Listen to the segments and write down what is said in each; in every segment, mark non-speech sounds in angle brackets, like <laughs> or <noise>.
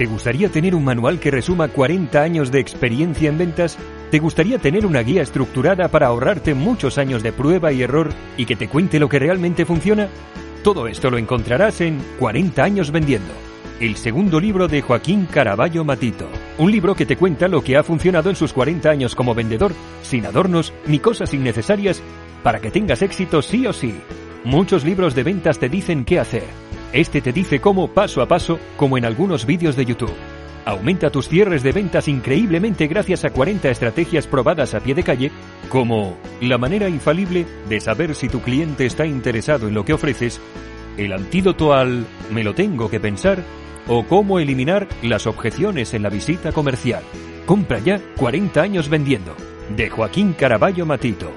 ¿Te gustaría tener un manual que resuma 40 años de experiencia en ventas? ¿Te gustaría tener una guía estructurada para ahorrarte muchos años de prueba y error y que te cuente lo que realmente funciona? Todo esto lo encontrarás en 40 años vendiendo, el segundo libro de Joaquín Caraballo Matito. Un libro que te cuenta lo que ha funcionado en sus 40 años como vendedor, sin adornos ni cosas innecesarias, para que tengas éxito sí o sí. Muchos libros de ventas te dicen qué hacer este te dice cómo paso a paso, como en algunos vídeos de YouTube. Aumenta tus cierres de ventas increíblemente gracias a 40 estrategias probadas a pie de calle, como la manera infalible de saber si tu cliente está interesado en lo que ofreces, el antídoto al me lo tengo que pensar o cómo eliminar las objeciones en la visita comercial. Compra ya 40 años vendiendo. De Joaquín Caraballo Matito.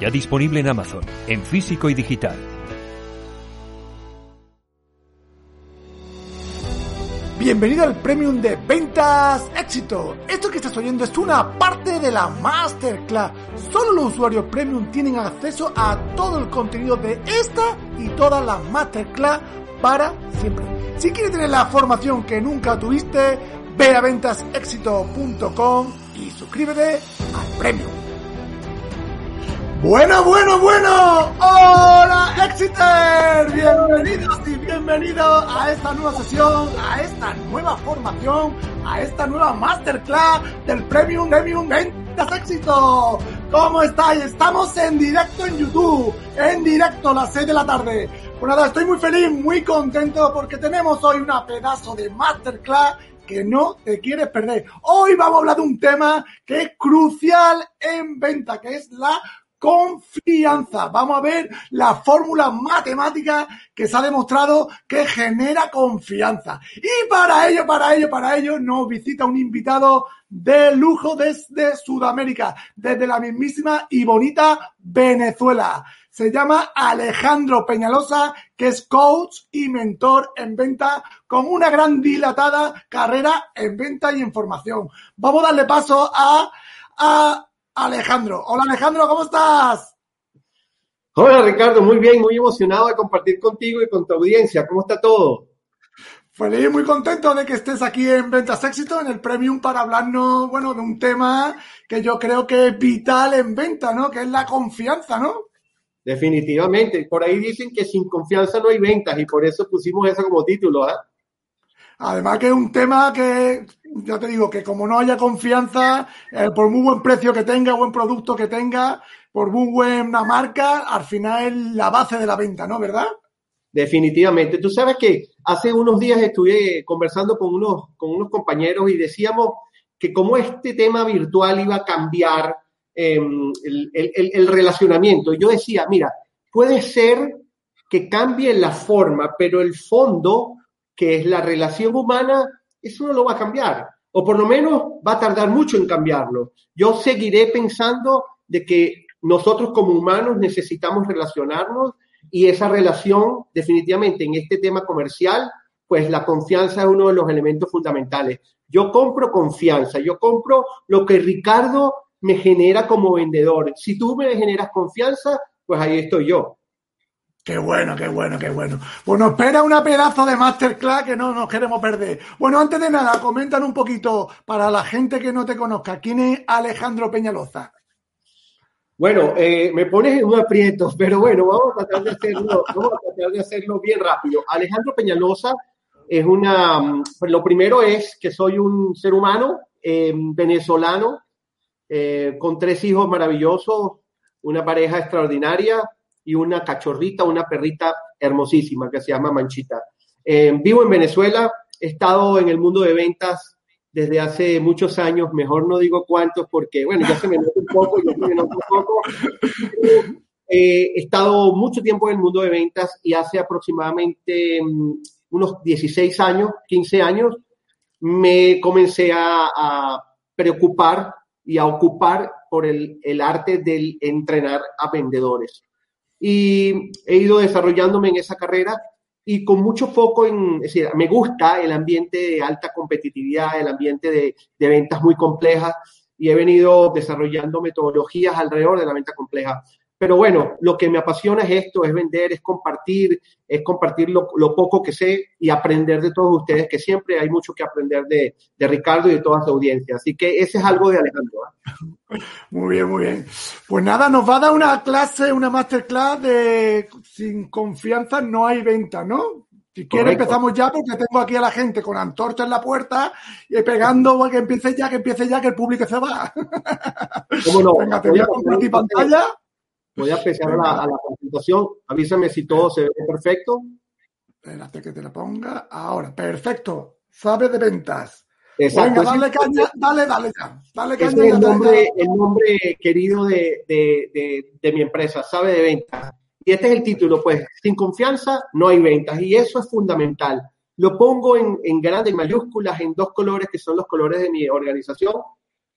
Ya disponible en Amazon, en físico y digital. Bienvenido al Premium de Ventas Éxito. Esto que estás oyendo es una parte de la Masterclass. Solo los usuarios Premium tienen acceso a todo el contenido de esta y todas las Masterclass para siempre. Si quieres tener la formación que nunca tuviste, ve a ventasexito.com y suscríbete al Premium. Bueno, bueno, bueno. Hola, Exiter. Bienvenidos y bienvenidos a esta nueva sesión, a esta nueva formación, a esta nueva masterclass del Premium Premium Ventas Éxito. ¿Cómo estáis? Estamos en directo en YouTube, en directo a las 6 de la tarde. Pues nada, estoy muy feliz, muy contento porque tenemos hoy una pedazo de masterclass que no te quieres perder. Hoy vamos a hablar de un tema que es crucial en venta, que es la confianza. Vamos a ver la fórmula matemática que se ha demostrado que genera confianza. Y para ello, para ello, para ello, nos visita un invitado de lujo desde Sudamérica, desde la mismísima y bonita Venezuela. Se llama Alejandro Peñalosa, que es coach y mentor en venta con una gran dilatada carrera en venta y en formación. Vamos a darle paso a, a Alejandro. Hola Alejandro, ¿cómo estás? Hola Ricardo, muy bien, muy emocionado de compartir contigo y con tu audiencia. ¿Cómo está todo? Feliz, muy contento de que estés aquí en Ventas Éxito, en el Premium, para hablarnos, bueno, de un tema que yo creo que es vital en venta, ¿no? Que es la confianza, ¿no? Definitivamente. Por ahí dicen que sin confianza no hay ventas y por eso pusimos eso como título, ¿ah? Además que es un tema que, ya te digo, que como no haya confianza, eh, por muy buen precio que tenga, buen producto que tenga, por muy buena marca, al final la base de la venta, ¿no? ¿Verdad? Definitivamente. Tú sabes que hace unos días estuve conversando con unos, con unos compañeros y decíamos que como este tema virtual iba a cambiar em, el, el, el relacionamiento. Yo decía, mira, puede ser que cambie la forma, pero el fondo que es la relación humana, eso no lo va a cambiar, o por lo menos va a tardar mucho en cambiarlo. Yo seguiré pensando de que nosotros como humanos necesitamos relacionarnos y esa relación definitivamente en este tema comercial, pues la confianza es uno de los elementos fundamentales. Yo compro confianza, yo compro lo que Ricardo me genera como vendedor. Si tú me generas confianza, pues ahí estoy yo. Qué bueno, qué bueno, qué bueno. Bueno, espera una pedazo de masterclass que no nos queremos perder. Bueno, antes de nada, comentan un poquito para la gente que no te conozca, ¿quién es Alejandro Peñaloza? Bueno, eh, me pones en un aprieto, pero bueno, vamos a tratar de hacerlo, vamos a tratar de hacerlo bien rápido. Alejandro Peñalosa es una, pues lo primero es que soy un ser humano eh, venezolano eh, con tres hijos maravillosos, una pareja extraordinaria, y una cachorrita, una perrita hermosísima que se llama Manchita. Eh, vivo en Venezuela, he estado en el mundo de ventas desde hace muchos años, mejor no digo cuántos porque, bueno, ya se me nota un poco, ya se me nota un poco. Eh, he estado mucho tiempo en el mundo de ventas y hace aproximadamente um, unos 16 años, 15 años, me comencé a, preocupar y a ocupar por el, el arte del entrenar a vendedores. Y he ido desarrollándome en esa carrera y con mucho foco en, es decir, me gusta el ambiente de alta competitividad, el ambiente de, de, ventas muy complejas y he venido desarrollando metodologías alrededor de la venta compleja. Pero bueno, lo que me apasiona es esto, es vender, es compartir, es compartir lo, poco que sé y aprender de todos ustedes, que siempre hay mucho que aprender de, Ricardo y de toda su audiencia. Así que ese es algo de Alejandro. ¿eh? Muy bien, muy bien. Pues nada, nos va a dar una clase, una masterclass de sin confianza no hay venta, ¿no? Si quiere empezamos ya porque tengo aquí a la gente con antorcha en la puerta y pegando que empiece ya, que empiece ya, que el público se va. ¿Cómo no? <laughs> Venga, te voy a compartir pantalla. Voy a empezar a la, presentación. Avísame si todo se ve perfecto. Espérate que te la ponga. Ahora, perfecto. Sabe de ventas. Exacto. Venga, dale caña, dale, dale, dale caña. es el nombre, el nombre querido de, de, de, mi empresa, sabe de ventas. Y este es el título, pues, sin confianza no hay ventas. Y eso es fundamental. Lo pongo en, en grandes mayúsculas, en dos colores que son los colores de mi organización,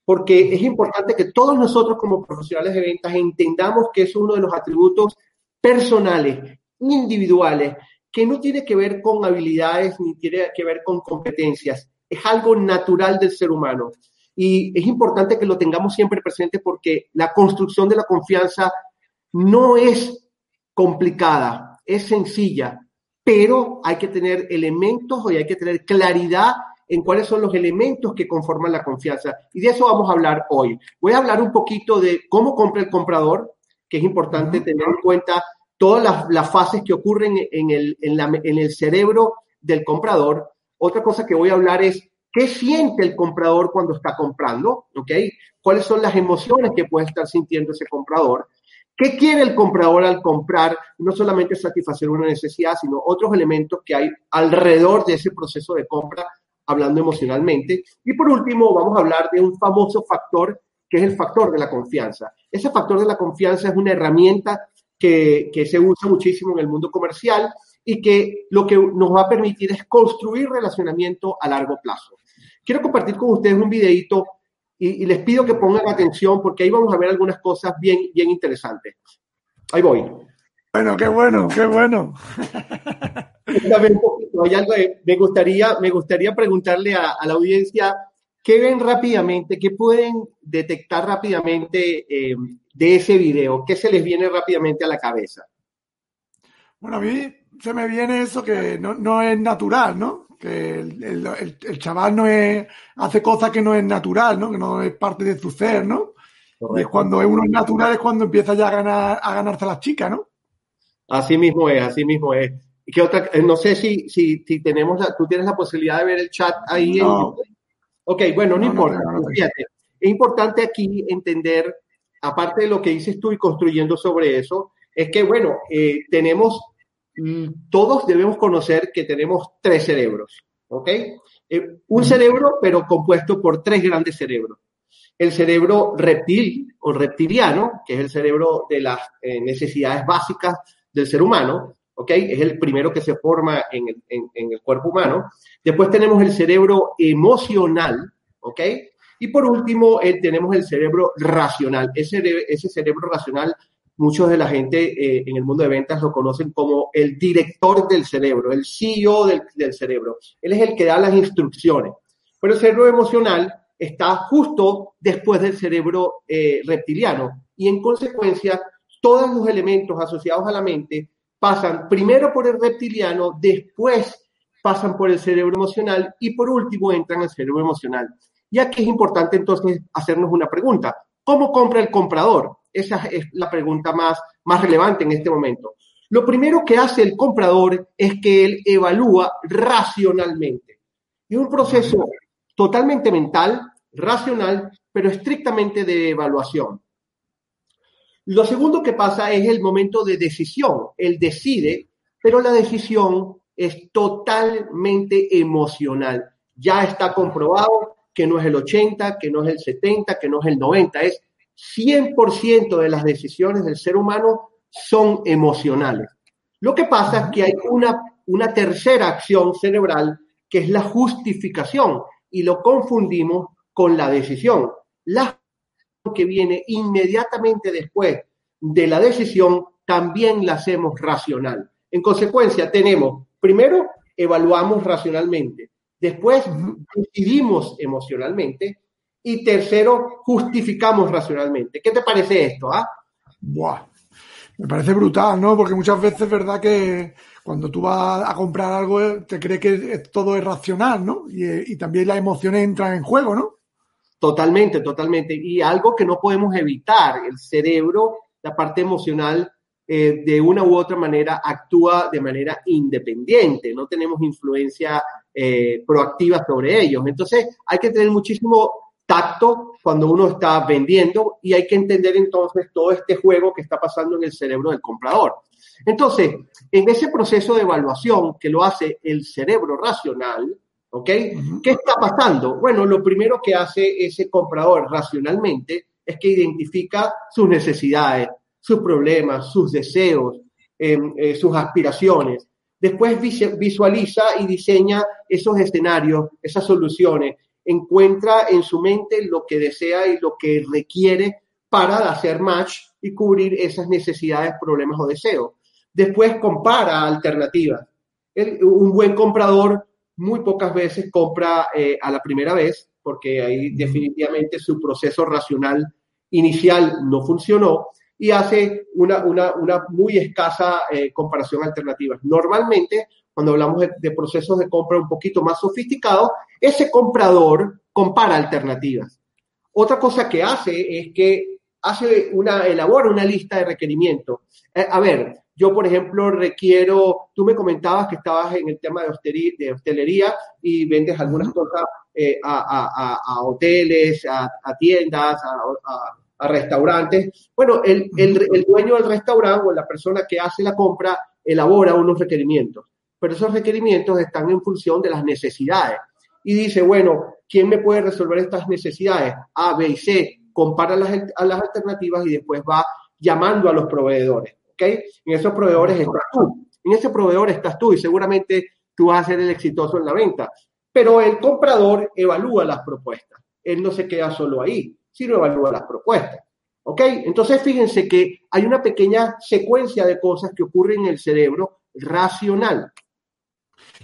porque es importante que todos nosotros como profesionales de ventas entendamos que es uno de los atributos personales, individuales, que no tiene que ver con habilidades ni tiene que ver con competencias, es algo natural del ser humano. Y es importante que lo tengamos siempre presente porque la construcción de la confianza no es complicada, es sencilla, pero hay que tener elementos y hay que tener claridad en cuáles son los elementos que conforman la confianza. Y de eso vamos a hablar hoy. Voy a hablar un poquito de cómo compra el comprador, que es importante tener en cuenta todas las, fases que ocurren en el, en, el cerebro del comprador. Otra cosa que voy a hablar es qué siente el comprador cuando está comprando, ¿ok? ¿Cuáles son las emociones que puede estar sintiendo ese comprador? ¿Qué quiere el comprador al comprar? No solamente satisfacer una necesidad, sino otros elementos que hay alrededor de ese proceso de compra hablando emocionalmente. Y por último, vamos a hablar de un famoso factor que es el factor de la confianza. Ese factor de la confianza es una herramienta que, que, se usa muchísimo en el mundo comercial y que lo que nos va a permitir es construir relacionamiento a largo plazo. Quiero compartir con ustedes un videito y, y les pido que pongan atención porque ahí vamos a ver algunas cosas bien, bien interesantes. Ahí voy. Bueno, qué bueno, qué bueno. <laughs> me gustaría, me gustaría preguntarle a, la audiencia qué ven rápidamente, qué pueden detectar rápidamente eh, de ese video, qué se les viene rápidamente a la cabeza. Bueno, a mí se me viene eso que no, es natural, ¿no? Que el, chaval no es, hace cosas que no es natural, ¿no? Que no es parte de su ser, ¿no? Y es cuando uno es natural es cuando empieza ya a ganar, a ganarse a las chicas, ¿no? Así mismo es, así mismo es. ¿Qué otra? Eh, no sé si, si, si tenemos la, tú tienes la posibilidad de ver el chat ahí. No. ok, bueno, no, importa. Fíjate, es importante aquí entender, aparte de lo que dices tú y construyendo sobre eso, es que, bueno, eh, tenemos, mm, todos debemos conocer que tenemos tres cerebros, ¿ok? Eh, un cerebro, pero compuesto por tres grandes cerebros. El cerebro reptil o reptiliano, que es el cerebro de las necesidades básicas del ser humano, ¿ok? Es el primero que se forma en el, cuerpo humano. Después tenemos el cerebro emocional, ¿ok? Y por último, eh, tenemos el cerebro racional. Ese, ese cerebro racional, muchos de la gente eh, en el mundo de ventas lo conocen como el director del cerebro, el CEO del, cerebro. Él es el que da las instrucciones. Pero el cerebro emocional está justo después del cerebro eh, reptiliano y en consecuencia todos los elementos asociados a la mente pasan primero por el reptiliano, después pasan por el cerebro emocional y por último entran al cerebro emocional. Y aquí es importante entonces hacernos una pregunta. ¿Cómo compra el comprador? Esa es la pregunta más, más relevante en este momento. Lo primero que hace el comprador es que él evalúa racionalmente. Es un proceso totalmente mental, racional, pero estrictamente de evaluación. Lo segundo que pasa es el momento de decisión. Él decide, pero la decisión es totalmente emocional. Ya está comprobado que no es el 80, que no es el 70, que no es el 90, es 100% de las decisiones del ser humano son emocionales. Lo que pasa es que hay una, una tercera acción cerebral que es la justificación, y lo confundimos con la decisión. La que viene inmediatamente después de la decisión también la hacemos racional. En consecuencia, tenemos, primero, evaluamos racionalmente, después decidimos emocionalmente y tercero, justificamos racionalmente. ¿Qué te parece esto? Ah? Buah, me parece brutal, ¿no? Porque muchas veces es verdad que cuando tú vas a comprar algo te crees que todo es racional, ¿no? Y, y también las emociones entran en juego, ¿no? Totalmente, totalmente. Y algo que no podemos evitar, el cerebro, la parte emocional, eh, de una u otra manera actúa de manera independiente, no tenemos influencia eh, proactiva sobre ellos. Entonces hay que tener muchísimo tacto cuando uno está vendiendo y hay que entender entonces todo este juego que está pasando en el cerebro del comprador. Entonces, en ese proceso de evaluación que lo hace el cerebro racional, ¿ok? ¿Qué está pasando? Bueno, lo primero que hace ese comprador racionalmente es que identifica sus necesidades, sus problemas, sus deseos, em, eh, sus aspiraciones. Después visualiza y diseña esos escenarios, esas soluciones, encuentra en su mente lo que desea y lo que requiere para hacer match y cubrir esas necesidades, problemas o deseos. Después compara alternativas. un buen comprador muy pocas veces compra eh, a la primera vez, porque ahí definitivamente su proceso racional inicial no funcionó y hace una, una, una muy escasa eh, comparación alternativa. Normalmente, cuando hablamos de, procesos de compra un poquito más sofisticados, ese comprador compara alternativas. Otra cosa que hace es que hace una, elabora una lista de requerimientos. Eh, a ver, yo, por ejemplo, requiero, tú me comentabas que estabas en el tema de, hostelería, de hostelería y vendes algunas cosas eh, a, a, hoteles, a, tiendas, a, a restaurantes. Bueno, el, el, dueño del restaurante o la persona que hace la compra elabora unos requerimientos, pero esos requerimientos están en función de las necesidades. Y dice, bueno, ¿quién me puede resolver estas necesidades? A, B y C, compara las, a las alternativas y después va llamando a los proveedores. ¿Ok? En esos proveedores estás tú. En ese proveedor estás tú y seguramente tú vas a ser el exitoso en la venta. Pero el comprador evalúa las propuestas. Él no se queda solo ahí sino evalúa las propuestas. ¿Ok? Entonces fíjense que hay una pequeña secuencia de cosas que ocurren en el cerebro racional.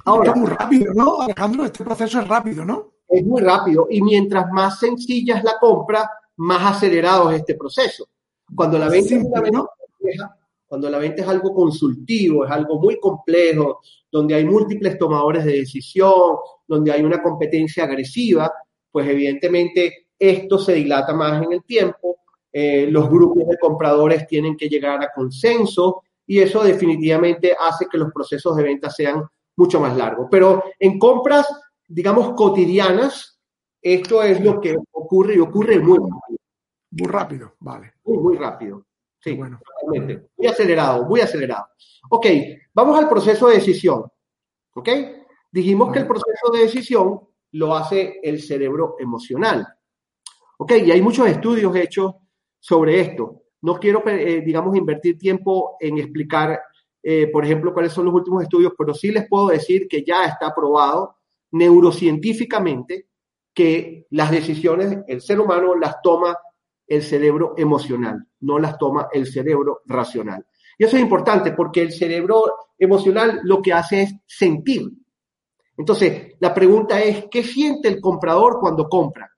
Ahora, es muy rápido, ¿no? Alejandro, este proceso es rápido, ¿no? Es muy rápido y mientras más sencilla es la compra, más acelerado es este proceso. Cuando la venta, es, cuando la venta es algo consultivo, es algo muy complejo, donde hay múltiples tomadores de decisión, donde hay una competencia agresiva, pues evidentemente esto se dilata más en el tiempo, eh, los grupos de compradores tienen que llegar a consenso y eso definitivamente hace que los procesos de venta sean mucho más largos. Pero en compras, digamos, cotidianas, esto es lo que ocurre y ocurre muy rápido. Muy rápido, vale. Muy, muy rápido. Sí, bueno. Muy acelerado, muy acelerado. Ok, vamos al proceso de decisión. ¿Ok? Dijimos que el proceso de decisión lo hace el cerebro emocional. Ok, y hay muchos estudios hechos sobre esto. No quiero, eh, digamos, invertir tiempo en explicar, eh, por ejemplo, cuáles son los últimos estudios, pero sí les puedo decir que ya está probado neurocientíficamente que las decisiones, el ser humano las toma el cerebro emocional, no las toma el cerebro racional. Y eso es importante porque el cerebro emocional lo que hace es sentir. Entonces, la pregunta es, ¿qué siente el comprador cuando compra?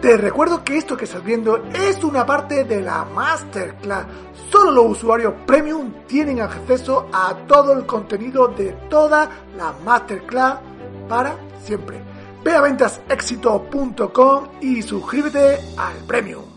Te recuerdo que esto que estás viendo es una parte de la Masterclass. Solo los usuarios premium tienen acceso a todo el contenido de toda la Masterclass para siempre. Ve a ventasexito.com y suscríbete al premium.